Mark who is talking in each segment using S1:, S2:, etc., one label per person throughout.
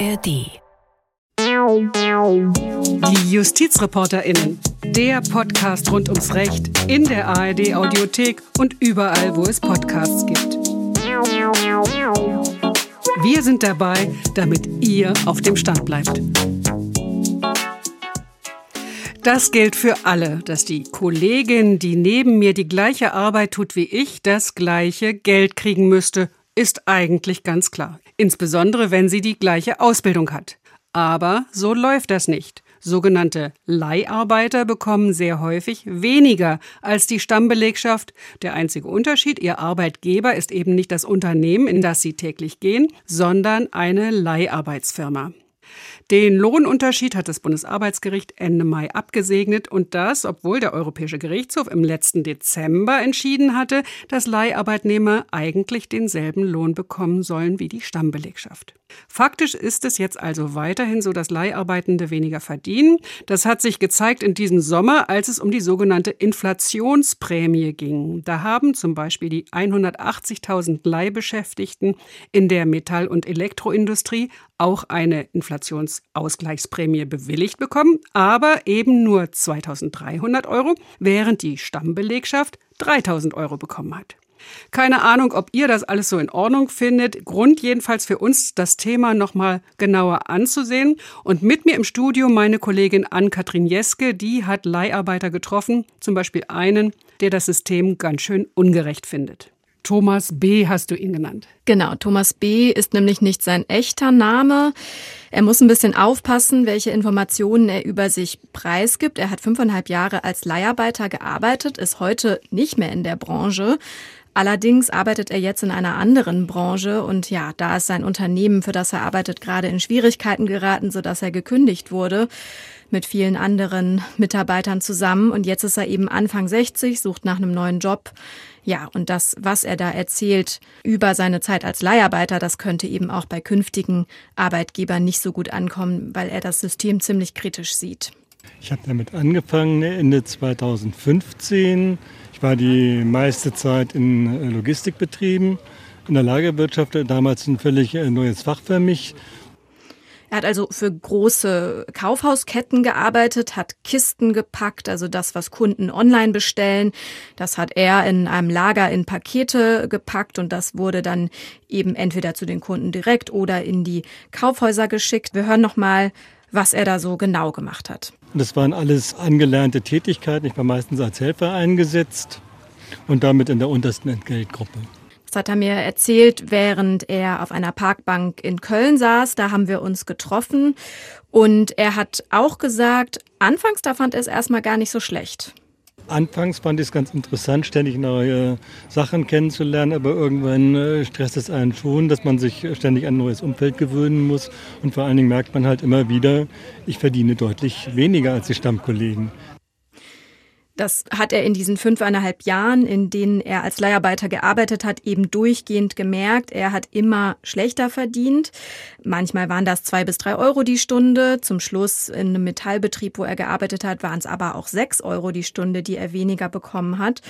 S1: ARD.
S2: Die JustizreporterInnen. Der Podcast rund ums Recht in der ARD Audiothek und überall, wo es Podcasts gibt. Wir sind dabei, damit ihr auf dem Stand bleibt. Das gilt für alle, dass die Kollegin, die neben mir die gleiche Arbeit tut wie ich, das gleiche Geld kriegen müsste, ist eigentlich ganz klar. Insbesondere, wenn sie die gleiche Ausbildung hat. Aber so läuft das nicht. Sogenannte Leiharbeiter bekommen sehr häufig weniger als die Stammbelegschaft. Der einzige Unterschied, ihr Arbeitgeber ist eben nicht das Unternehmen, in das sie täglich gehen, sondern eine Leiharbeitsfirma. Den Lohnunterschied hat das Bundesarbeitsgericht Ende Mai abgesegnet und das, obwohl der Europäische Gerichtshof im letzten Dezember entschieden hatte, dass Leiharbeitnehmer eigentlich denselben Lohn bekommen sollen wie die Stammbelegschaft. Faktisch ist es jetzt also weiterhin so, dass Leiharbeitende weniger verdienen. Das hat sich gezeigt in diesem Sommer, als es um die sogenannte Inflationsprämie ging. Da haben zum Beispiel die 180.000 Leihbeschäftigten in der Metall- und Elektroindustrie auch eine Inflationsausgleichsprämie bewilligt bekommen, aber eben nur 2300 Euro, während die Stammbelegschaft 3000 Euro bekommen hat. Keine Ahnung, ob ihr das alles so in Ordnung findet. Grund jedenfalls für uns, das Thema nochmal genauer anzusehen. Und mit mir im Studio meine Kollegin Ann-Kathrin Jeske, die hat Leiharbeiter getroffen, zum Beispiel einen, der das System ganz schön ungerecht findet. Thomas B. hast du ihn genannt.
S3: Genau, Thomas B. ist nämlich nicht sein echter Name. Er muss ein bisschen aufpassen, welche Informationen er über sich preisgibt. Er hat fünfeinhalb Jahre als Leiharbeiter gearbeitet, ist heute nicht mehr in der Branche. Allerdings arbeitet er jetzt in einer anderen Branche und ja, da ist sein Unternehmen, für das er arbeitet, gerade in Schwierigkeiten geraten, sodass er gekündigt wurde mit vielen anderen Mitarbeitern zusammen. Und jetzt ist er eben Anfang 60, sucht nach einem neuen Job. Ja, und das, was er da erzählt über seine Zeit als Leiharbeiter, das könnte eben auch bei künftigen Arbeitgebern nicht so gut ankommen, weil er das System ziemlich kritisch sieht.
S4: Ich habe damit angefangen Ende 2015 ich war die meiste Zeit in äh, Logistikbetrieben, in der Lagerwirtschaft, damals ein völlig äh, neues Fach für mich.
S3: Er hat also für große Kaufhausketten gearbeitet, hat Kisten gepackt, also das, was Kunden online bestellen. Das hat er in einem Lager in Pakete gepackt und das wurde dann eben entweder zu den Kunden direkt oder in die Kaufhäuser geschickt. Wir hören noch mal, was er da so genau gemacht hat.
S4: Das waren alles angelernte Tätigkeiten. Ich war meistens als Helfer eingesetzt und damit in der untersten Entgeltgruppe.
S3: Das hat er mir erzählt, während er auf einer Parkbank in Köln saß. Da haben wir uns getroffen. Und er hat auch gesagt, anfangs da fand er es erstmal gar nicht so schlecht.
S4: Anfangs fand ich es ganz interessant, ständig neue Sachen kennenzulernen, aber irgendwann äh, stresst es einen schon, dass man sich ständig an ein neues Umfeld gewöhnen muss. Und vor allen Dingen merkt man halt immer wieder, ich verdiene deutlich weniger als die Stammkollegen.
S3: Das hat er in diesen fünfeinhalb Jahren, in denen er als Leiharbeiter gearbeitet hat, eben durchgehend gemerkt. Er hat immer schlechter verdient. Manchmal waren das zwei bis drei Euro die Stunde. Zum Schluss in einem Metallbetrieb, wo er gearbeitet hat, waren es aber auch sechs Euro die Stunde, die er weniger bekommen hat.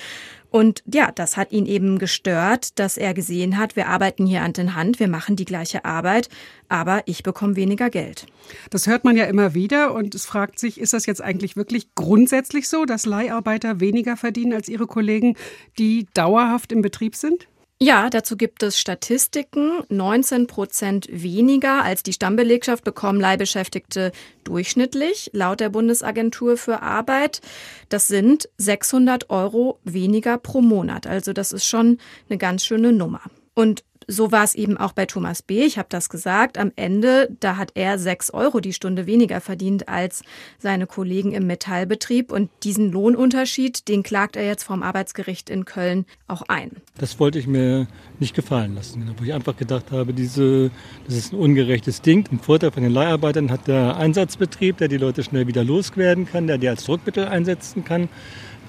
S3: Und ja, das hat ihn eben gestört, dass er gesehen hat, wir arbeiten hier Hand in Hand, wir machen die gleiche Arbeit, aber ich bekomme weniger Geld.
S2: Das hört man ja immer wieder und es fragt sich, ist das jetzt eigentlich wirklich grundsätzlich so, dass Leiharbeiter weniger verdienen als ihre Kollegen, die dauerhaft im Betrieb sind?
S3: Ja, dazu gibt es Statistiken. 19 Prozent weniger als die Stammbelegschaft bekommen Leihbeschäftigte durchschnittlich, laut der Bundesagentur für Arbeit. Das sind 600 Euro weniger pro Monat. Also das ist schon eine ganz schöne Nummer. Und so war es eben auch bei Thomas B. Ich habe das gesagt. Am Ende, da hat er sechs Euro die Stunde weniger verdient als seine Kollegen im Metallbetrieb. Und diesen Lohnunterschied, den klagt er jetzt vom Arbeitsgericht in Köln auch ein.
S4: Das wollte ich mir nicht gefallen lassen. Wo ich einfach gedacht habe, diese, das ist ein ungerechtes Ding. Ein Vorteil von den Leiharbeitern hat der Einsatzbetrieb, der die Leute schnell wieder loswerden kann, der die als Druckmittel einsetzen kann.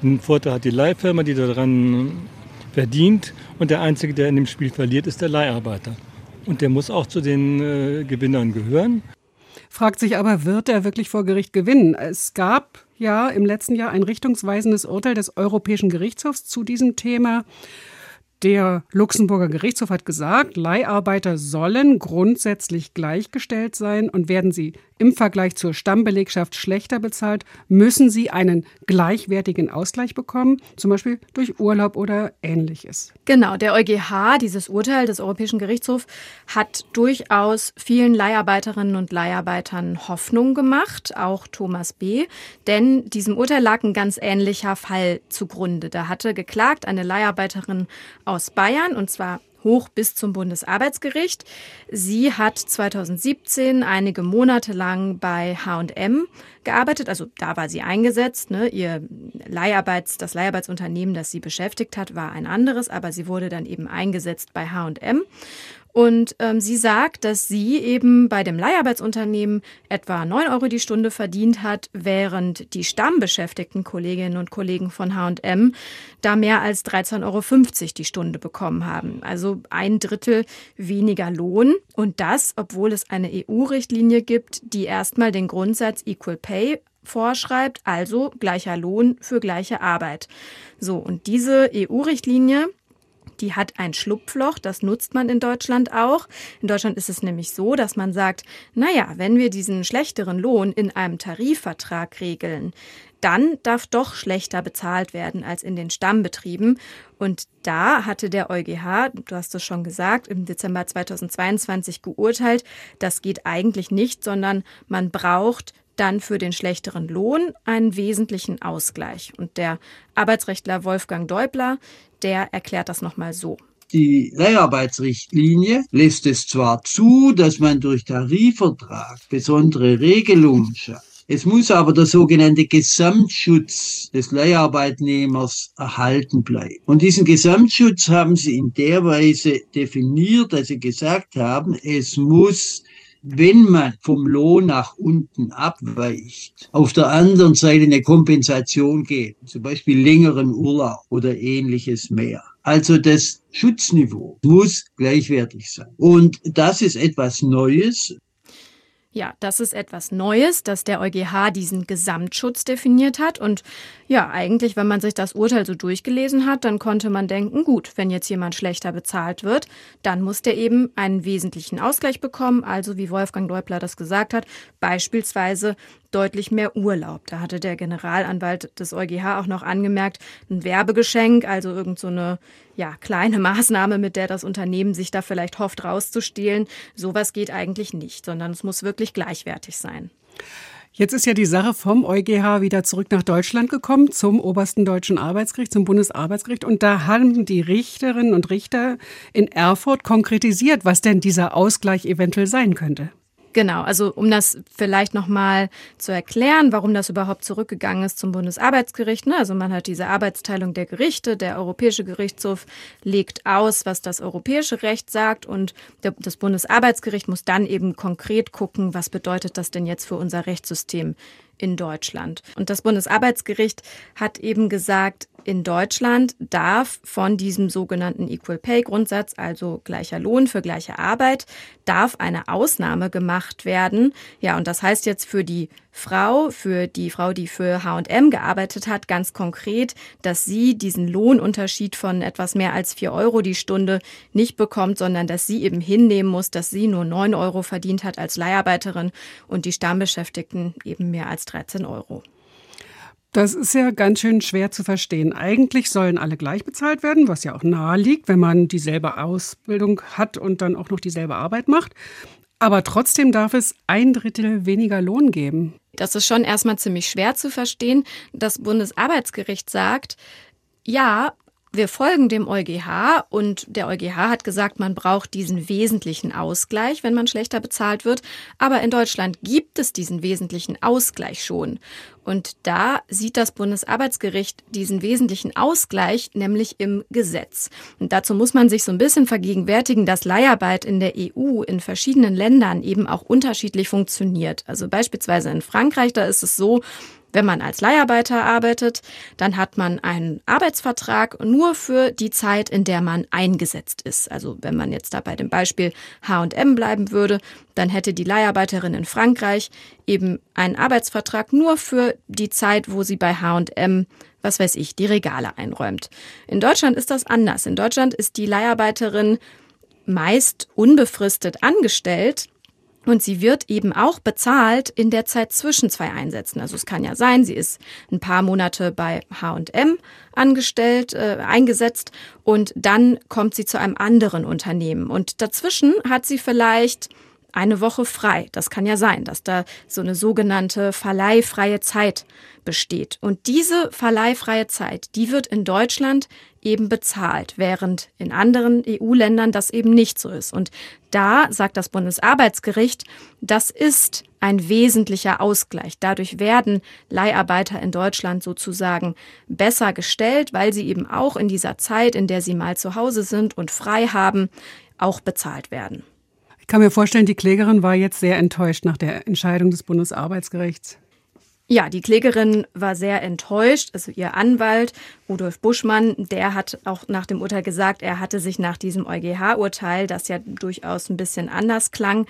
S4: Ein Vorteil hat die Leihfirma, die daran verdient und der Einzige, der in dem Spiel verliert, ist der Leiharbeiter. Und der muss auch zu den äh, Gewinnern gehören.
S2: Fragt sich aber, wird er wirklich vor Gericht gewinnen? Es gab ja im letzten Jahr ein richtungsweisendes Urteil des Europäischen Gerichtshofs zu diesem Thema. Der Luxemburger Gerichtshof hat gesagt, Leiharbeiter sollen grundsätzlich gleichgestellt sein und werden sie im Vergleich zur Stammbelegschaft schlechter bezahlt, müssen sie einen gleichwertigen Ausgleich bekommen, zum Beispiel durch Urlaub oder ähnliches.
S3: Genau, der EuGH, dieses Urteil des Europäischen Gerichtshofs, hat durchaus vielen Leiharbeiterinnen und Leiharbeitern Hoffnung gemacht, auch Thomas B., denn diesem Urteil lag ein ganz ähnlicher Fall zugrunde. Da hatte geklagt eine Leiharbeiterin aus Bayern, und zwar hoch bis zum Bundesarbeitsgericht. Sie hat 2017 einige Monate lang bei H&M gearbeitet, also da war sie eingesetzt. Ne? Ihr Leiharbeits, das Leiharbeitsunternehmen, das sie beschäftigt hat, war ein anderes, aber sie wurde dann eben eingesetzt bei H&M. Und ähm, sie sagt, dass sie eben bei dem Leiharbeitsunternehmen etwa 9 Euro die Stunde verdient hat, während die stammbeschäftigten Kolleginnen und Kollegen von HM da mehr als 13,50 Euro die Stunde bekommen haben. Also ein Drittel weniger Lohn. Und das, obwohl es eine EU-Richtlinie gibt, die erstmal den Grundsatz Equal Pay vorschreibt, also gleicher Lohn für gleiche Arbeit. So, und diese EU-Richtlinie, die hat ein Schlupfloch, das nutzt man in Deutschland auch. In Deutschland ist es nämlich so, dass man sagt, naja, wenn wir diesen schlechteren Lohn in einem Tarifvertrag regeln, dann darf doch schlechter bezahlt werden als in den Stammbetrieben. Und da hatte der EuGH, du hast es schon gesagt, im Dezember 2022 geurteilt, das geht eigentlich nicht, sondern man braucht dann für den schlechteren Lohn einen wesentlichen Ausgleich. Und der Arbeitsrechtler Wolfgang Deubler, der erklärt das nochmal so.
S1: Die Leiharbeitsrichtlinie lässt es zwar zu, dass man durch Tarifvertrag besondere Regelungen schafft. Es muss aber der sogenannte Gesamtschutz des Leiharbeitnehmers erhalten bleiben. Und diesen Gesamtschutz haben sie in der Weise definiert, dass sie gesagt haben, es muss wenn man vom Lohn nach unten abweicht, auf der anderen Seite eine Kompensation geben, zum Beispiel längeren Urlaub oder ähnliches mehr. Also das Schutzniveau muss gleichwertig sein. Und das ist etwas Neues.
S3: Ja, das ist etwas Neues, dass der EuGH diesen Gesamtschutz definiert hat. Und ja, eigentlich, wenn man sich das Urteil so durchgelesen hat, dann konnte man denken, gut, wenn jetzt jemand schlechter bezahlt wird, dann muss der eben einen wesentlichen Ausgleich bekommen. Also, wie Wolfgang Deubler das gesagt hat, beispielsweise deutlich mehr Urlaub. Da hatte der Generalanwalt des EuGH auch noch angemerkt, ein Werbegeschenk, also irgend so ja, kleine Maßnahme, mit der das Unternehmen sich da vielleicht hofft, rauszustehlen. Sowas geht eigentlich nicht, sondern es muss wirklich gleichwertig sein.
S2: Jetzt ist ja die Sache vom EuGH wieder zurück nach Deutschland gekommen, zum obersten deutschen Arbeitsgericht, zum Bundesarbeitsgericht. Und da haben die Richterinnen und Richter in Erfurt konkretisiert, was denn dieser Ausgleich eventuell sein könnte.
S3: Genau, also um das vielleicht nochmal zu erklären, warum das überhaupt zurückgegangen ist zum Bundesarbeitsgericht. Ne? Also man hat diese Arbeitsteilung der Gerichte, der Europäische Gerichtshof legt aus, was das europäische Recht sagt und der, das Bundesarbeitsgericht muss dann eben konkret gucken, was bedeutet das denn jetzt für unser Rechtssystem in Deutschland. Und das Bundesarbeitsgericht hat eben gesagt, in Deutschland darf von diesem sogenannten Equal Pay Grundsatz, also gleicher Lohn für gleiche Arbeit, darf eine Ausnahme gemacht werden. Ja, und das heißt jetzt für die Frau, für die Frau, die für H&M gearbeitet hat, ganz konkret, dass sie diesen Lohnunterschied von etwas mehr als vier Euro die Stunde nicht bekommt, sondern dass sie eben hinnehmen muss, dass sie nur neun Euro verdient hat als Leiharbeiterin und die Stammbeschäftigten eben mehr als 13 Euro.
S2: Das ist ja ganz schön schwer zu verstehen. Eigentlich sollen alle gleich bezahlt werden, was ja auch nahe liegt, wenn man dieselbe Ausbildung hat und dann auch noch dieselbe Arbeit macht. Aber trotzdem darf es ein Drittel weniger Lohn geben.
S3: Das ist schon erstmal ziemlich schwer zu verstehen. Das Bundesarbeitsgericht sagt, ja, wir folgen dem EuGH und der EuGH hat gesagt, man braucht diesen wesentlichen Ausgleich, wenn man schlechter bezahlt wird. Aber in Deutschland gibt es diesen wesentlichen Ausgleich schon. Und da sieht das Bundesarbeitsgericht diesen wesentlichen Ausgleich nämlich im Gesetz. Und dazu muss man sich so ein bisschen vergegenwärtigen, dass Leiharbeit in der EU in verschiedenen Ländern eben auch unterschiedlich funktioniert. Also beispielsweise in Frankreich, da ist es so, Wenn man als Leiharbeiter arbeitet, dann hat man einen Arbeitsvertrag nur für die Zeit, in der man eingesetzt ist. Also wenn man jetzt da bei dem Beispiel H&M bleiben würde, dann hätte die Leiharbeiterin in Frankreich eben einen Arbeitsvertrag nur für die Zeit, wo sie bei H&M was weiß ich, die Regale einräumt. In Deutschland ist das anders. In Deutschland ist die Leiharbeiterin meist unbefristet angestellt. Und sie wird eben auch bezahlt in der Zeit zwischen zwei Einsätzen. Also es kann ja sein, sie ist ein paar Monate bei H&M angestellt, äh, eingesetzt und dann kommt sie zu einem anderen Unternehmen. Und dazwischen hat sie vielleicht eine Woche frei. Das kann ja sein, dass da so eine sogenannte verleihfreie Zeit besteht. Und diese verleihfreie Zeit, die wird in Deutschland eben bezahlt, während in anderen EU-Ländern das eben nicht so ist. Und da sagt das Bundesarbeitsgericht, das ist ein wesentlicher Ausgleich. Dadurch werden Leiharbeiter in Deutschland sozusagen besser gestellt, weil sie eben auch in dieser Zeit, in der sie mal zu Hause sind und frei haben, auch bezahlt werden.
S2: Ich kann mir vorstellen, die Klägerin war jetzt sehr enttäuscht nach der Entscheidung des Bundesarbeitsgerichts.
S3: Ja, die Klägerin war sehr enttäuscht. Also ihr Anwalt Rudolf Buschmann, der hat auch nach dem Urteil gesagt, er hatte sich nach diesem EuGH-Urteil, das ja durchaus ein bisschen anders klang,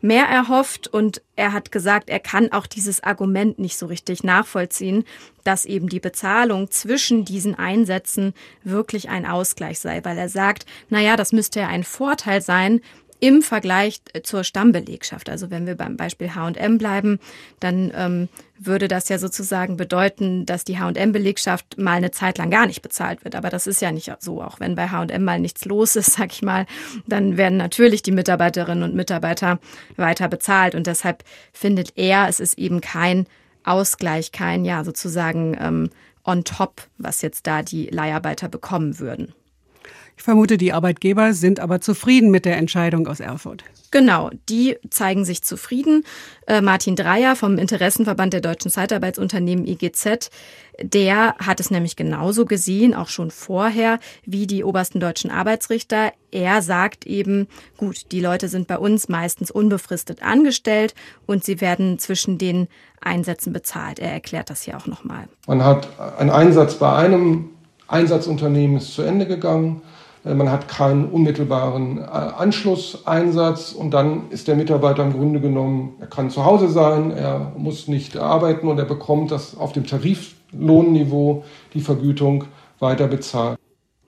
S3: mehr erhofft und er hat gesagt, er kann auch dieses Argument nicht so richtig nachvollziehen, dass eben die Bezahlung zwischen diesen Einsätzen wirklich ein Ausgleich sei, weil er sagt, na ja, das müsste ja ein Vorteil sein, im Vergleich äh, zur Stammbelegschaft. Also wenn wir beim Beispiel H&M bleiben, dann ähm, würde das ja sozusagen bedeuten, dass die H&M-Belegschaft mal eine Zeit lang gar nicht bezahlt wird. Aber das ist ja nicht so. Auch wenn bei H&M mal nichts los ist, sag ich mal, dann werden natürlich die Mitarbeiterinnen und Mitarbeiter weiter bezahlt. Und deshalb findet er, es ist eben kein Ausgleich, kein, ja, sozusagen ähm, on top, was jetzt da die Leiharbeiter bekommen würden.
S2: Ich vermute, die Arbeitgeber sind aber zufrieden mit der Entscheidung aus Erfurt.
S3: Genau, die zeigen sich zufrieden. Äh, Martin Dreier vom Interessenverband der deutschen Zeitarbeitsunternehmen IGZ, der hat es nämlich genauso gesehen, auch schon vorher, wie die obersten deutschen Arbeitsrichter. Er sagt eben, gut, die Leute sind bei uns meistens unbefristet angestellt und sie werden zwischen den Einsätzen bezahlt. Er erklärt das hier auch nochmal.
S5: Man hat einen Einsatz bei einem Einsatzunternehmen ist zu Ende gegangen. Äh, man hat keinen unmittelbaren äh, Anschlusseinsatz und dann ist der Mitarbeiter im Grunde genommen, er kann zu Hause sein, er muss nicht arbeiten und er bekommt das auf dem Tariflohnniveau die Vergütung weiter bezahlt.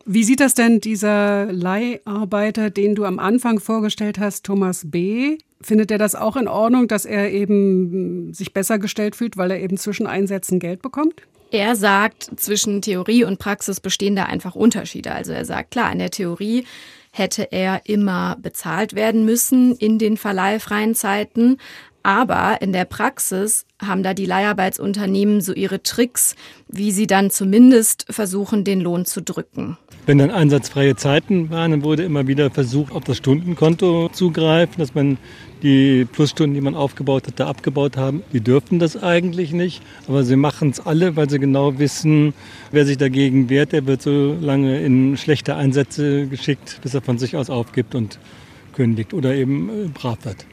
S2: Wie sieht das denn dieser Leiharbeiter, den du am Anfang vorgestellt hast, Thomas B.? Findet er das auch in Ordnung, dass er eben sich besser gestellt fühlt, weil er eben zwischen Einsätzen Geld bekommt?
S3: Er sagt, zwischen Theorie und Praxis bestehen da einfach Unterschiede. Also er sagt, klar, in der Theorie hätte er immer bezahlt werden müssen in den verleihfreien Zeiten. Aber in der Praxis haben da die Leiharbeitsunternehmen so ihre Tricks, wie sie dann zumindest versuchen, den Lohn zu drücken.
S4: Wenn dann einsatzfreie Zeiten waren, dann wurde immer wieder versucht, auf das Stundenkonto zugreifen, dass man die Plusstunden, die man aufgebaut hat, da abgebaut haben. Die dürften das eigentlich nicht, aber sie machen es alle, weil sie genau wissen, wer sich dagegen wehrt, der wird so lange in schlechte Einsätze geschickt, bis er von sich aus aufgibt und kündigt oder eben äh, brav wird.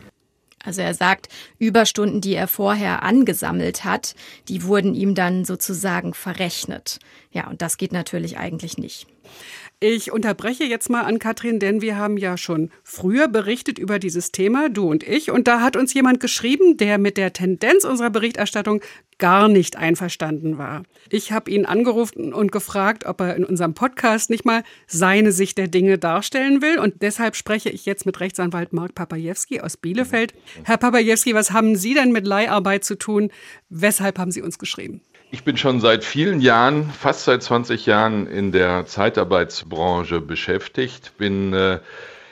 S3: Also er sagt, Überstunden, die er vorher angesammelt hat, die wurden ihm dann sozusagen verrechnet. Ja, und das geht natürlich eigentlich nicht.
S2: Ich unterbreche jetzt mal an Katrin, denn wir haben ja schon früher berichtet über dieses Thema, du und ich. Und da hat uns jemand geschrieben, der mit der Tendenz unserer Berichterstattung gar nicht einverstanden war. Ich habe ihn angerufen und gefragt, ob er in unserem Podcast nicht mal seine Sicht der Dinge darstellen will. Und deshalb spreche ich jetzt mit Rechtsanwalt Mark Papajewski aus Bielefeld. Herr Papajewski, was haben Sie denn mit Leiharbeit zu tun? Weshalb haben Sie uns geschrieben?
S6: Ich bin schon seit vielen Jahren, fast seit 20 Jahren in der Zeitarbeitsbranche beschäftigt, bin äh,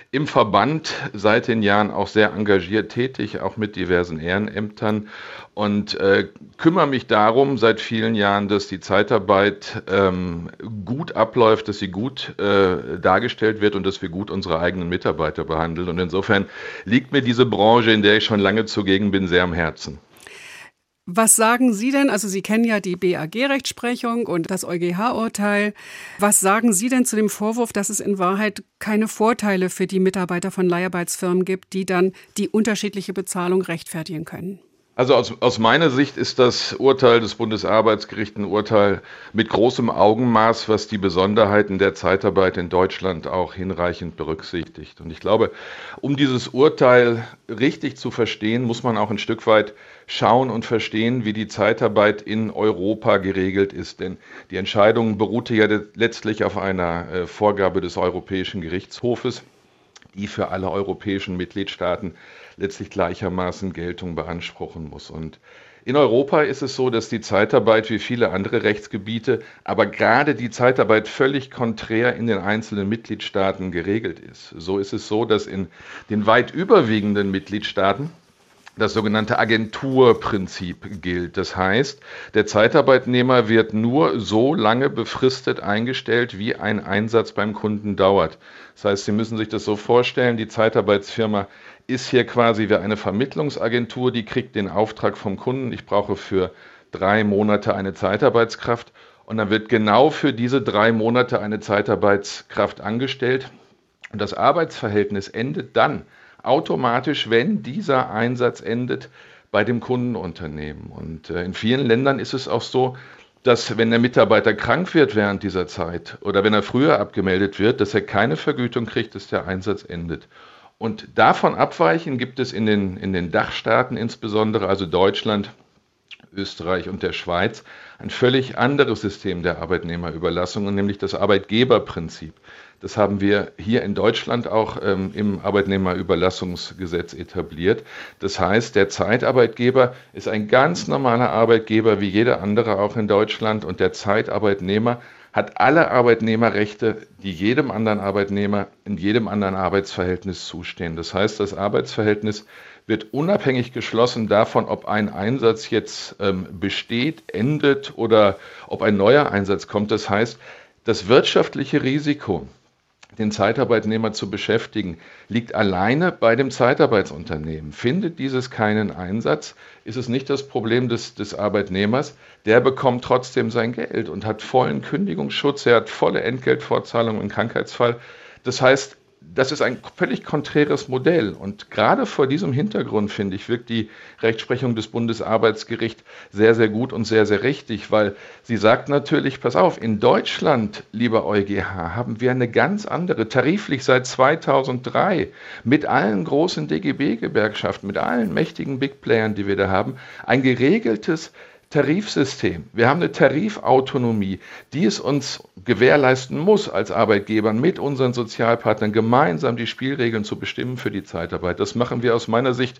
S6: im Verband seit den Jahren auch sehr engagiert tätig, auch mit diversen Ehrenämtern und äh, kümmere mich darum seit vielen Jahren, dass die Zeitarbeit ähm, gut abläuft, dass sie gut äh, dargestellt wird und dass wir gut unsere eigenen Mitarbeiter behandeln. Und insofern liegt mir diese Branche, in der ich schon lange zugegen bin, sehr am Herzen.
S2: Was sagen Sie denn? Also Sie kennen ja die BAG-Rechtsprechung und das EuGH-Urteil. Was sagen Sie denn zu dem Vorwurf, dass es in Wahrheit keine Vorteile für die Mitarbeiter von Leiharbeitsfirmen gibt, die dann die unterschiedliche Bezahlung rechtfertigen können?
S6: Also aus, aus meiner Sicht ist das Urteil des Bundesarbeitsgerichts ein Urteil mit großem Augenmaß, was die Besonderheiten der Zeitarbeit in Deutschland auch hinreichend berücksichtigt. Und ich glaube, um dieses Urteil richtig zu verstehen, muss man auch ein Stück weit schauen und verstehen, wie die Zeitarbeit in Europa geregelt ist. Denn die Entscheidung beruhte ja letztlich auf einer äh, Vorgabe des Europäischen Gerichtshofes, die für alle europäischen Mitgliedstaaten letztlich gleichermaßen Geltung beanspruchen muss. Und in Europa ist es so, dass die Zeitarbeit wie viele andere Rechtsgebiete, aber gerade die Zeitarbeit völlig konträr in den einzelnen Mitgliedstaaten geregelt ist. So ist es so, dass in den weit überwiegenden Mitgliedstaaten das sogenannte Agenturprinzip gilt. Das heißt, der Zeitarbeitnehmer wird nur so lange befristet eingestellt, wie ein Einsatz beim Kunden dauert. Das heißt, Sie müssen sich das so vorstellen, die Zeitarbeitsfirma ist hier quasi wie eine Vermittlungsagentur, die kriegt den Auftrag vom Kunden, ich brauche für drei Monate eine Zeitarbeitskraft und dann wird genau für diese drei Monate eine Zeitarbeitskraft angestellt und das Arbeitsverhältnis endet dann automatisch, wenn dieser Einsatz endet bei dem Kundenunternehmen. Und äh, in vielen Ländern ist es auch so, dass wenn der Mitarbeiter krank wird während dieser Zeit oder wenn er früher abgemeldet wird, dass er keine Vergütung kriegt, dass der Einsatz endet. Und davon abweichen gibt es in den, in den Dachstaaten insbesondere, also Deutschland, Österreich und der Schweiz, ein völlig anderes System der Arbeitnehmerüberlassung, nämlich das Arbeitgeberprinzip. Das haben wir hier in Deutschland auch ähm, im Arbeitnehmerüberlassungsgesetz etabliert. Das heißt, der Zeitarbeitgeber ist ein ganz normaler Arbeitgeber wie jeder andere auch in Deutschland und der Zeitarbeitnehmer hat alle Arbeitnehmerrechte, die jedem anderen Arbeitnehmer in jedem anderen Arbeitsverhältnis zustehen. Das heißt, das Arbeitsverhältnis wird unabhängig geschlossen davon, ob ein Einsatz jetzt ähm, besteht, endet oder ob ein neuer Einsatz kommt. Das heißt, das wirtschaftliche Risiko, den Zeitarbeitnehmer zu beschäftigen, liegt alleine bei dem Zeitarbeitsunternehmen. Findet dieses keinen Einsatz, ist es nicht das Problem des, des Arbeitnehmers. Der bekommt trotzdem sein Geld und hat vollen Kündigungsschutz, er hat volle Entgeltfortzahlung im Krankheitsfall. Das heißt, das ist ein völlig konträres Modell. Und gerade vor diesem Hintergrund, finde ich, wirkt die Rechtsprechung des Bundesarbeitsgerichts sehr, sehr gut und sehr, sehr richtig, weil sie sagt natürlich, pass auf, in Deutschland, lieber EuGH, haben wir eine ganz andere, tariflich seit 2003, mit allen großen DGB-Gewerkschaften, mit allen mächtigen Big Playern, die wir da haben, ein geregeltes Tarifsystem. Wir haben eine Tarifautonomie, die es uns gewährleisten muss, als Arbeitgeber mit unseren Sozialpartnern gemeinsam die Spielregeln zu bestimmen für die Zeitarbeit. Das machen wir aus meiner Sicht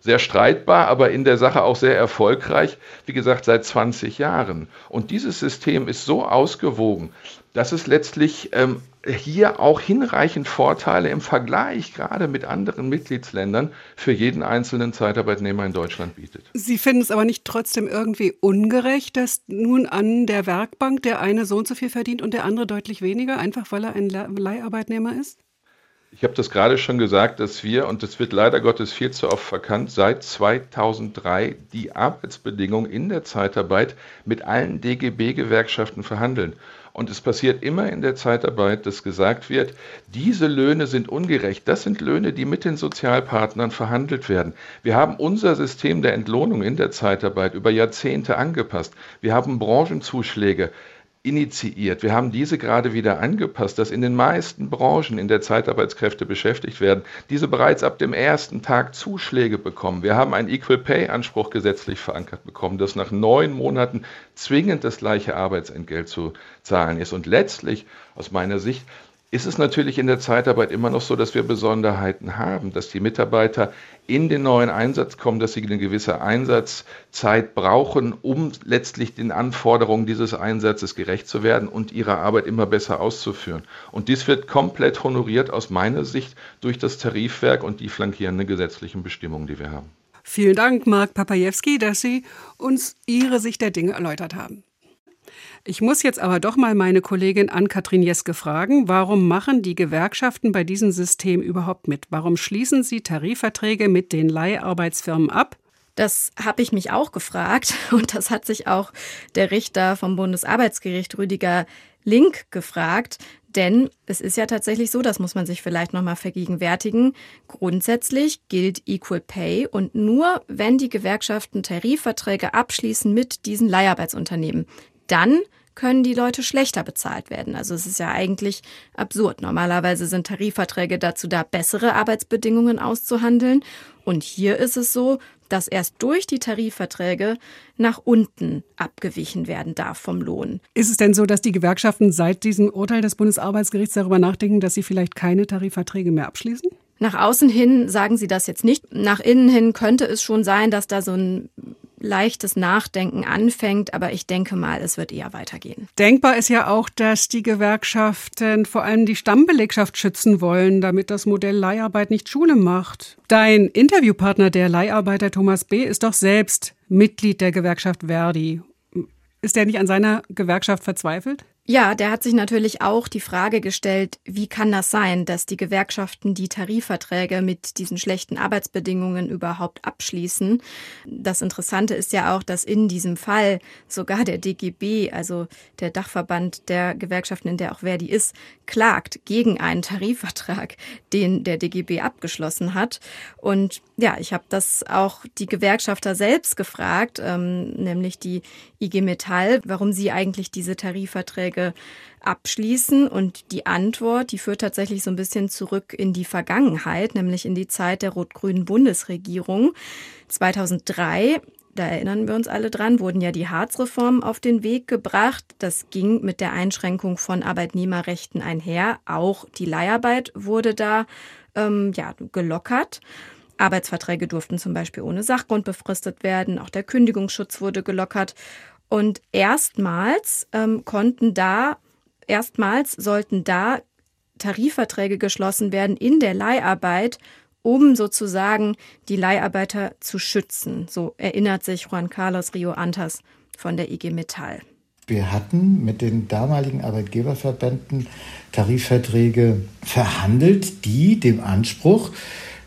S6: sehr streitbar, aber in der Sache auch sehr erfolgreich, wie gesagt, seit 20 Jahren. Und dieses System ist so ausgewogen, dass es letztlich ähm, hier auch hinreichend Vorteile im Vergleich gerade mit anderen Mitgliedsländern für jeden einzelnen Zeitarbeitnehmer in Deutschland bietet.
S2: Sie finden es aber nicht trotzdem irgendwie ungerecht, dass nun an der Werkbank der eine so und so viel verdient und der andere deutlich weniger, einfach weil er ein Leiharbeitnehmer ist?
S6: Ich habe das gerade schon gesagt, dass wir, und das wird leider Gottes viel zu oft verkannt, seit 2003 die Arbeitsbedingungen in der Zeitarbeit mit allen DGB-Gewerkschaften verhandeln. Und es passiert immer in der Zeitarbeit, dass gesagt wird, diese Löhne sind ungerecht. Das sind Löhne, die mit den Sozialpartnern verhandelt werden. Wir haben unser System der Entlohnung in der Zeitarbeit über Jahrzehnte angepasst. Wir haben Branchenzuschläge initiiert. Wir haben diese gerade wieder angepasst, dass in den meisten Branchen, in der Zeitarbeitskräfte beschäftigt werden, diese bereits ab dem ersten Tag Zuschläge bekommen. Wir haben einen Equal Pay Anspruch gesetzlich verankert bekommen, dass nach neun Monaten zwingend das gleiche Arbeitsentgelt zu zahlen ist. Und letztlich, aus meiner Sicht, ist es natürlich in der Zeitarbeit immer noch so, dass wir Besonderheiten haben, dass die Mitarbeiter in den neuen Einsatz kommen, dass sie eine gewisse Einsatzzeit brauchen, um letztlich den Anforderungen dieses Einsatzes gerecht zu werden und ihre Arbeit immer besser auszuführen. Und dies wird komplett honoriert aus meiner Sicht durch das Tarifwerk und die flankierenden gesetzlichen Bestimmungen, die wir haben.
S2: Vielen Dank, Marc Papajewski, dass Sie uns Ihre Sicht der Dinge erläutert haben. Ich muss jetzt aber doch mal meine Kollegin Ann-Kathrin Jeske fragen, warum machen die Gewerkschaften bei diesem System überhaupt mit? Warum schließen sie Tarifverträge mit den Leiharbeitsfirmen ab?
S3: Das habe ich mich auch gefragt und das hat sich auch der Richter vom Bundesarbeitsgericht Rüdiger Link gefragt, Denn es ist ja tatsächlich so, das muss man sich vielleicht nochmal vergegenwärtigen, grundsätzlich gilt Equal Pay und nur wenn die Gewerkschaften Tarifverträge abschließen mit diesen Leiharbeitsunternehmen, dann können die Leute schlechter bezahlt werden. Also es ist ja eigentlich absurd. Normalerweise sind Tarifverträge dazu da, bessere Arbeitsbedingungen auszuhandeln. Und hier ist es so, dass erst durch die Tarifverträge nach unten abgewichen werden darf vom Lohn.
S2: Ist es denn so, dass die Gewerkschaften seit diesem Urteil des Bundesarbeitsgerichts darüber nachdenken, dass sie vielleicht keine Tarifverträge mehr abschließen?
S3: Nach außen hin sagen sie das jetzt nicht. Nach innen hin könnte es schon sein, dass da so ein leichtes Nachdenken anfängt, aber ich denke mal, es wird eher weitergehen.
S2: Denkbar ist ja auch, dass die Gewerkschaften vor allem die Stammbelegschaft schützen wollen, damit das Modell Leiharbeit nicht Schule macht. Dein Interviewpartner, der Leiharbeiter Thomas B., ist doch selbst Mitglied der Gewerkschaft Verdi. Ist er nicht an seiner Gewerkschaft verzweifelt?
S3: Ja, der hat sich natürlich auch die Frage gestellt, wie kann das sein, dass die Gewerkschaften die Tarifverträge mit diesen schlechten Arbeitsbedingungen überhaupt abschließen. Das Interessante ist ja auch, dass in diesem Fall sogar der DGB, also der Dachverband der Gewerkschaften, in der auch Verdi ist, klagt gegen einen Tarifvertrag, den der DGB abgeschlossen hat. Und ja, ich habe das auch die Gewerkschafter selbst gefragt, ähm, nämlich die IG Metall, warum sie eigentlich diese Tarifverträge abschließen. Und die Antwort, die führt tatsächlich so ein bisschen zurück in die Vergangenheit, nämlich in die Zeit der rot-grünen Bundesregierung. 2003 da erinnern wir uns alle dran, wurden ja die Harzreformen auf den Weg gebracht. Das ging mit der Einschränkung von Arbeitnehmerrechten einher. Auch die Leiharbeit wurde da ähm, ja, gelockert. Arbeitsverträge durften zum Beispiel ohne Sachgrund befristet werden. Auch der Kündigungsschutz wurde gelockert. Und erstmals ähm, konnten da, erstmals sollten da Tarifverträge geschlossen werden in der Leiharbeit, um sozusagen die Leiharbeiter zu schützen. So erinnert sich Juan Carlos Rio Antas von der IG Metall.
S7: Wir hatten mit den damaligen Arbeitgeberverbänden Tarifverträge verhandelt, die dem Anspruch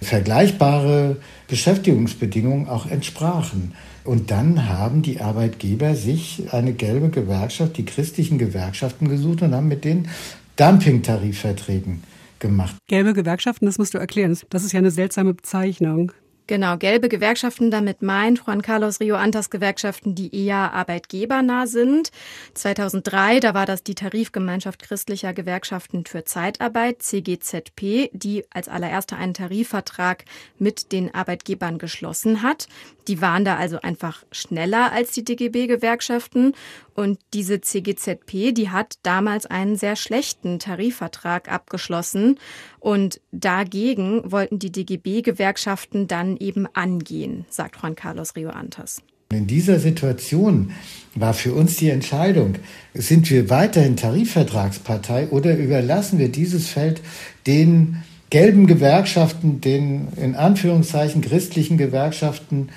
S7: vergleichbare Beschäftigungsbedingungen auch entsprachen. Und dann haben die Arbeitgeber sich eine gelbe Gewerkschaft, die christlichen Gewerkschaften gesucht und haben mit denen Dumping-Tarifverträgen gemacht.
S2: Gelbe Gewerkschaften, das musst du erklären. Das ist ja eine seltsame Bezeichnung.
S3: Genau, gelbe Gewerkschaften, damit meint Juan Carlos Rio Antas Gewerkschaften, die eher arbeitgebernah sind. 2003, da war das die Tarifgemeinschaft christlicher Gewerkschaften für Zeitarbeit, CGZP, die als allererster einen Tarifvertrag mit den Arbeitgebern geschlossen hat. Die waren da also einfach schneller als die DGB-Gewerkschaften. Und diese CGZP, die hat damals einen sehr schlechten Tarifvertrag abgeschlossen. Und dagegen wollten die DGB-Gewerkschaften dann eben angehen, sagt Juan Carlos Rio Antas.
S7: In dieser Situation war für uns die Entscheidung, sind wir weiterhin Tarifvertragspartei oder überlassen wir dieses Feld den gelben Gewerkschaften, den in Anführungszeichen christlichen Gewerkschaften,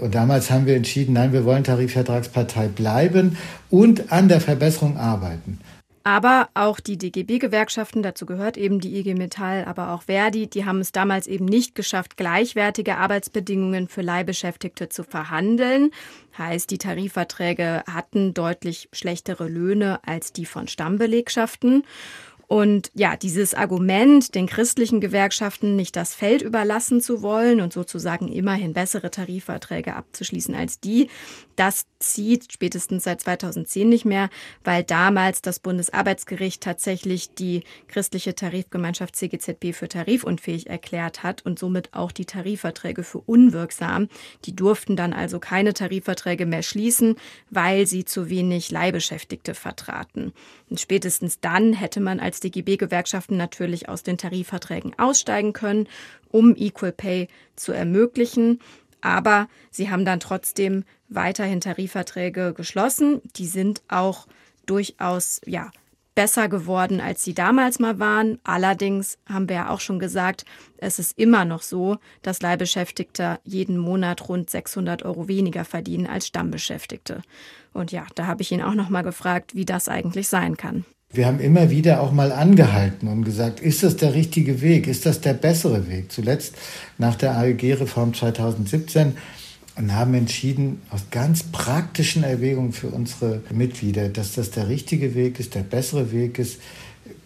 S7: und damals haben wir entschieden, nein, wir wollen Tarifvertragspartei bleiben und an der Verbesserung arbeiten.
S3: Aber auch die DGB-Gewerkschaften, dazu gehört eben die IG Metall, aber auch Verdi, die haben es damals eben nicht geschafft, gleichwertige Arbeitsbedingungen für Leihbeschäftigte zu verhandeln. Heißt, die Tarifverträge hatten deutlich schlechtere Löhne als die von Stammbelegschaften. Und ja, dieses Argument, den christlichen Gewerkschaften nicht das Feld überlassen zu wollen und sozusagen immerhin bessere Tarifverträge abzuschließen als die, das zieht spätestens seit 2010 nicht mehr, weil damals das Bundesarbeitsgericht tatsächlich die christliche Tarifgemeinschaft CGZB für tarifunfähig erklärt hat und somit auch die Tarifverträge für unwirksam. Die durften dann also keine Tarifverträge mehr schließen, weil sie zu wenig Leihbeschäftigte vertraten. Und spätestens dann hätte man als DGB-Gewerkschaften natürlich aus den Tarifverträgen aussteigen können, um Equal Pay zu ermöglichen. Aber sie haben dann trotzdem weiterhin Tarifverträge geschlossen. Die sind auch durchaus, ja, besser geworden, als sie damals mal waren. Allerdings haben wir ja auch schon gesagt, es ist immer noch so, dass Leihbeschäftigte jeden Monat rund 600 Euro weniger verdienen als Stammbeschäftigte. Und ja, da habe ich ihn auch noch mal gefragt, wie das eigentlich sein kann.
S7: Wir haben immer wieder auch mal angehalten und gesagt, ist das der richtige Weg? Ist das der bessere Weg? Zuletzt nach der AEG-Reform 2017 und haben entschieden, aus ganz praktischen Erwägungen für unsere Mitglieder, dass das der richtige Weg ist, der bessere Weg ist.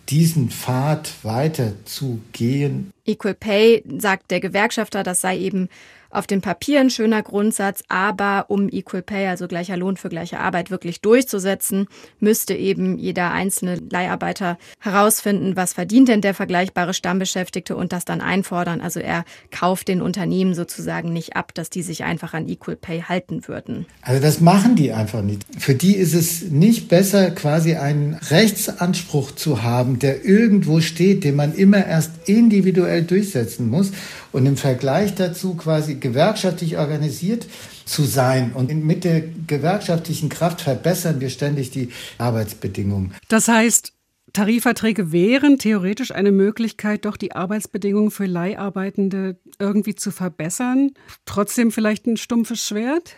S7: diesen Pfad weiterzugehen.
S3: Equal Pay, sagt der Gewerkschafter, das sei eben auf dem Papier ein schöner Grundsatz, aber um Equal Pay, also gleicher Lohn für gleiche Arbeit, wirklich durchzusetzen, müsste eben jeder einzelne Leiharbeiter herausfinden, was verdient denn der vergleichbare Stammbeschäftigte und das dann einfordern. Also er kauft den Unternehmen sozusagen nicht ab, dass die sich einfach an Equal Pay halten würden.
S7: Also das machen die einfach nicht. Für die ist es nicht besser, quasi einen Rechtsanspruch zu haben, der irgendwo steht, den man immer erst individuell durchsetzen muss und im Vergleich dazu quasi gewerkschaftlich organisiert zu sein. Und mit der gewerkschaftlichen Kraft verbessern wir ständig die Arbeitsbedingungen.
S2: Das heißt, Tarifverträge wären theoretisch eine Möglichkeit, doch die Arbeitsbedingungen für Leiharbeitende irgendwie zu verbessern. Trotzdem vielleicht ein stumpfes Schwert?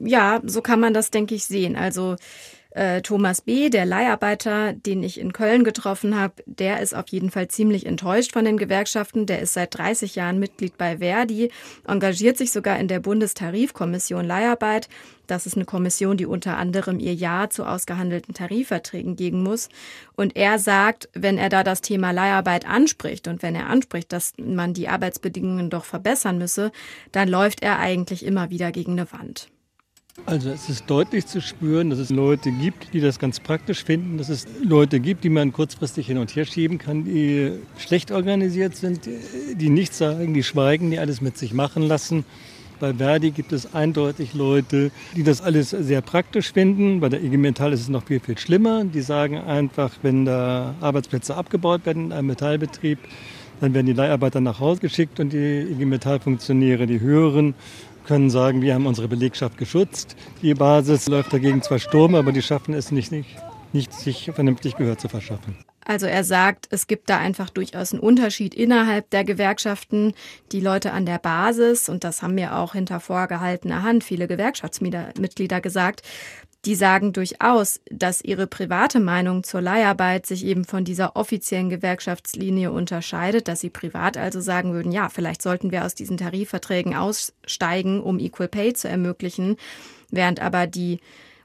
S3: Ja, so kann man das, denke ich, sehen. Also äh, Thomas B., der Leiharbeiter, den ich in Köln getroffen habe, der ist auf jeden Fall ziemlich enttäuscht von den Gewerkschaften. Der ist seit 30 Jahren Mitglied bei Verdi, engagiert sich sogar in der Bundestarifkommission Leiharbeit. Das ist eine Kommission, die unter anderem ihr Ja zu ausgehandelten Tarifverträgen geben muss. Und er sagt, wenn er da das Thema Leiharbeit anspricht und wenn er anspricht, dass man die Arbeitsbedingungen doch verbessern müsse, dann läuft er eigentlich immer wieder gegen eine Wand.
S4: Also es ist deutlich zu spüren, dass es Leute gibt, die das ganz praktisch finden, dass es Leute gibt, die man kurzfristig hin und her schieben kann, die schlecht organisiert sind, die nichts sagen, die schweigen, die alles mit sich machen lassen. Bei Verdi gibt es eindeutig Leute, die das alles sehr praktisch finden. Bei der IG Metall ist es noch viel, viel schlimmer. Die sagen einfach, wenn da Arbeitsplätze abgebaut werden in einem Metallbetrieb, dann werden die Leiharbeiter nach Hause geschickt und die IG Metall-Funktionäre, die höheren, können sagen, wir haben unsere Belegschaft geschützt. Die Basis läuft dagegen zwar Sturm, aber die schaffen es nicht, nicht, nicht sich vernünftig Gehör zu verschaffen.
S3: Also er sagt, es gibt da einfach durchaus einen Unterschied innerhalb der Gewerkschaften. Die Leute an der Basis, und das haben mir auch hinter vorgehaltener Hand viele Gewerkschaftsmitglieder gesagt, die sagen durchaus, dass ihre private Meinung zur Leiharbeit sich eben von dieser offiziellen Gewerkschaftslinie unterscheidet, dass sie privat also sagen würden, ja, vielleicht sollten wir aus diesen Tarifverträgen aussteigen, um Equal Pay zu ermöglichen, während aber die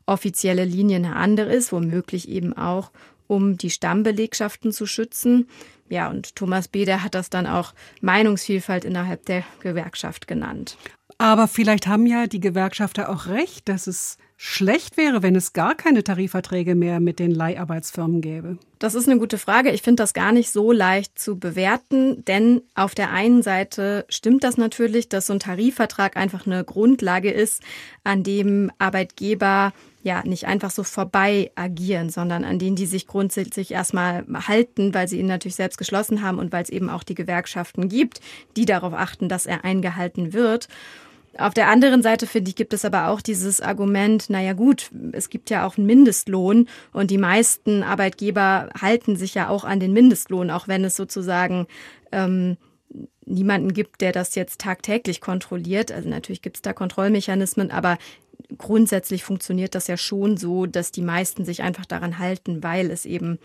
S3: offizielle Linie eine andere ist, womöglich eben auch, um die Stammbelegschaften zu schützen. Ja, und Thomas Beder hat das dann auch Meinungsvielfalt innerhalb der Gewerkschaft genannt.
S2: Aber vielleicht haben ja die Gewerkschafter auch recht, dass es schlecht wäre, wenn es gar keine Tarifverträge mehr mit den Leiharbeitsfirmen gäbe?
S3: Das ist eine gute Frage. Ich finde das gar nicht so leicht zu bewerten, denn auf der einen Seite stimmt das natürlich, dass so ein Tarifvertrag einfach eine Grundlage ist, an dem Arbeitgeber ja nicht einfach so vorbei agieren, sondern an denen die sich grundsätzlich erstmal halten, weil sie ihn natürlich selbst geschlossen haben und weil es eben auch die Gewerkschaften gibt, die darauf achten, dass er eingehalten wird. Auf der anderen Seite, finde ich, gibt es aber auch dieses Argument, naja gut, es gibt ja auch einen Mindestlohn und die meisten Arbeitgeber halten sich ja auch an den Mindestlohn, auch wenn es sozusagen ähm, niemanden gibt, der das jetzt tagtäglich kontrolliert. Also natürlich gibt es da Kontrollmechanismen, aber grundsätzlich funktioniert das ja schon so, dass die meisten sich einfach daran halten, weil es eben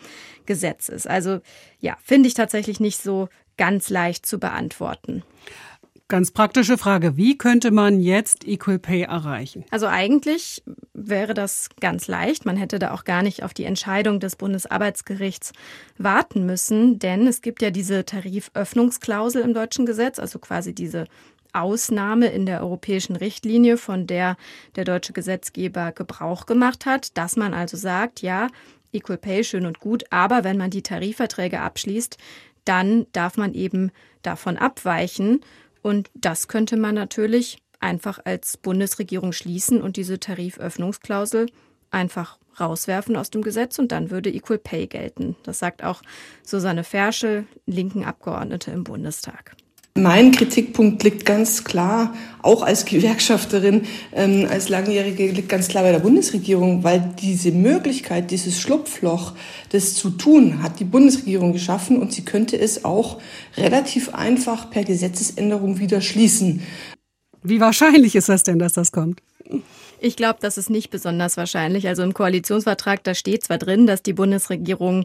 S3: Gesetz ist. Also ja, finde ich tatsächlich nicht so ganz leicht zu beantworten.
S2: Ganz praktische Frage. Wie könnte man jetzt Equal Pay erreichen?
S3: Also eigentlich wäre das ganz leicht. Man hätte da auch gar nicht auf die Entscheidung des Bundesarbeitsgerichts warten müssen, denn es gibt ja diese Tariföffnungsklausel im deutschen Gesetz, also quasi diese Ausnahme in der europäischen Richtlinie, von der der deutsche Gesetzgeber Gebrauch gemacht hat, dass man also sagt, ja, Equal Pay schön und gut, aber wenn man die Tarifverträge abschließt, dann darf man eben davon abweichen und das könnte man natürlich einfach als Bundesregierung schließen und diese Tariföffnungsklausel einfach rauswerfen aus dem Gesetz und dann würde Equal Pay gelten. Das sagt auch Susanne Ferschel, linken Abgeordnete im Bundestag.
S8: Mein Kritikpunkt liegt ganz klar, auch als Gewerkschafterin, ähm, als Langjährige, liegt ganz klar bei der Bundesregierung, weil diese Möglichkeit, dieses Schlupfloch, das zu tun, hat die Bundesregierung geschaffen und sie könnte es auch relativ einfach per Gesetzesänderung wieder schließen.
S2: Wie wahrscheinlich ist das denn, dass das kommt?
S3: Ich glaube, das ist nicht besonders wahrscheinlich. Also im Koalitionsvertrag, da steht zwar drin, dass die Bundesregierung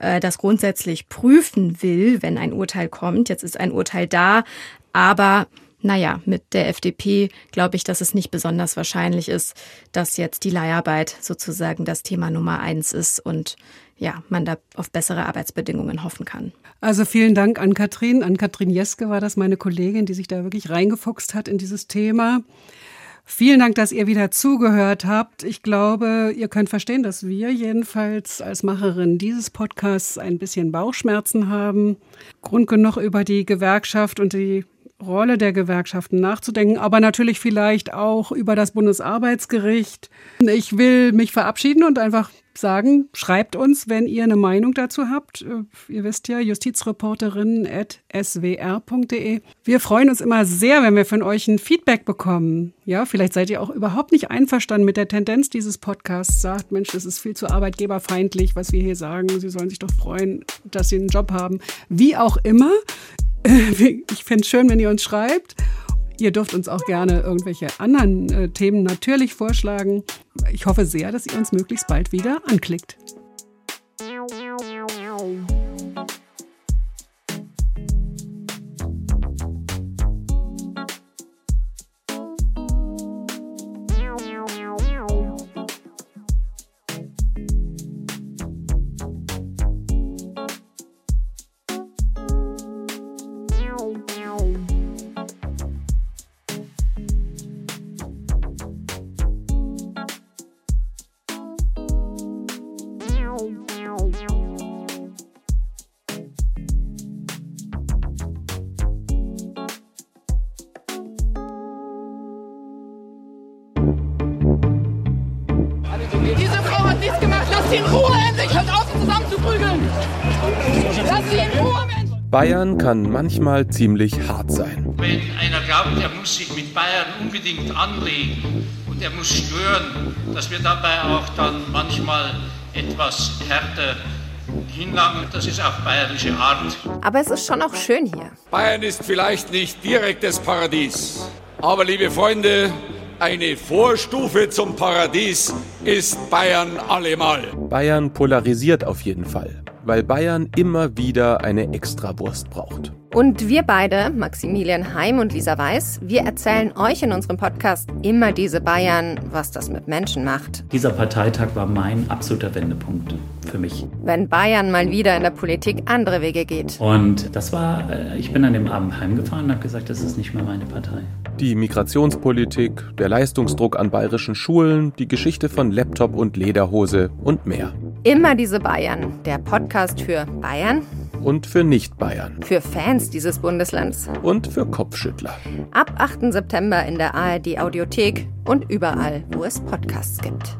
S3: äh, das grundsätzlich prüfen will, wenn ein Urteil kommt. Jetzt ist ein Urteil da, aber naja, mit der FDP glaube ich, dass es nicht besonders wahrscheinlich ist, dass jetzt die Leiharbeit sozusagen das Thema Nummer eins ist und ja, man da auf bessere Arbeitsbedingungen hoffen kann.
S2: Also vielen Dank an Katrin. An Katrin Jeske war das meine Kollegin, die sich da wirklich reingefuchst hat in dieses Thema. Vielen Dank, dass ihr wieder zugehört habt. Ich glaube, ihr könnt verstehen, dass wir jedenfalls als Macherin dieses Podcasts ein bisschen Bauchschmerzen haben. Grund genug über die Gewerkschaft und die Rolle der Gewerkschaften nachzudenken, aber natürlich vielleicht auch über das Bundesarbeitsgericht. Ich will mich verabschieden und einfach sagen, schreibt uns, wenn ihr eine Meinung dazu habt. Äh, ihr wisst ja, justizreporterinnen.swr.de. Wir freuen uns immer sehr, wenn wir von euch ein Feedback bekommen. Ja, vielleicht seid ihr auch überhaupt nicht einverstanden mit der Tendenz dieses Podcasts. Sagt, Mensch, das ist viel zu arbeitgeberfeindlich, was wir hier sagen. Sie sollen sich doch freuen, dass sie einen Job haben. Wie auch immer. Ich finde es schön, wenn ihr uns schreibt. Ihr dürft uns auch gerne irgendwelche anderen äh, Themen natürlich vorschlagen. Ich hoffe sehr, dass ihr uns möglichst bald wieder anklickt.
S9: Bayern kann manchmal ziemlich hart sein.
S10: Wenn einer glaubt, er muss sich mit Bayern unbedingt anlegen und er muss stören, dass wir dabei auch dann manchmal etwas härter hinlangen, das ist auch bayerische Art.
S11: Aber es ist schon auch schön hier.
S12: Bayern ist vielleicht nicht direktes Paradies, aber liebe Freunde, eine Vorstufe zum Paradies ist Bayern allemal.
S9: Bayern polarisiert auf jeden Fall weil Bayern immer wieder eine Extrawurst braucht.
S11: Und wir beide, Maximilian Heim und Lisa Weiß, wir erzählen euch in unserem Podcast immer diese Bayern, was das mit Menschen macht.
S13: Dieser Parteitag war mein absoluter Wendepunkt für mich.
S11: Wenn Bayern mal wieder in der Politik andere Wege geht.
S13: Und das war, äh, ich bin an dem Abend heimgefahren und habe gesagt, das ist nicht mehr meine Partei.
S9: Die Migrationspolitik, der Leistungsdruck an bayerischen Schulen, die Geschichte von Laptop und Lederhose und mehr.
S11: Immer diese Bayern, der Podcast für Bayern.
S9: Und für Nicht-Bayern.
S11: Für Fans dieses Bundeslands.
S9: Und für Kopfschüttler.
S11: Ab 8. September in der ARD Audiothek und überall, wo es Podcasts gibt.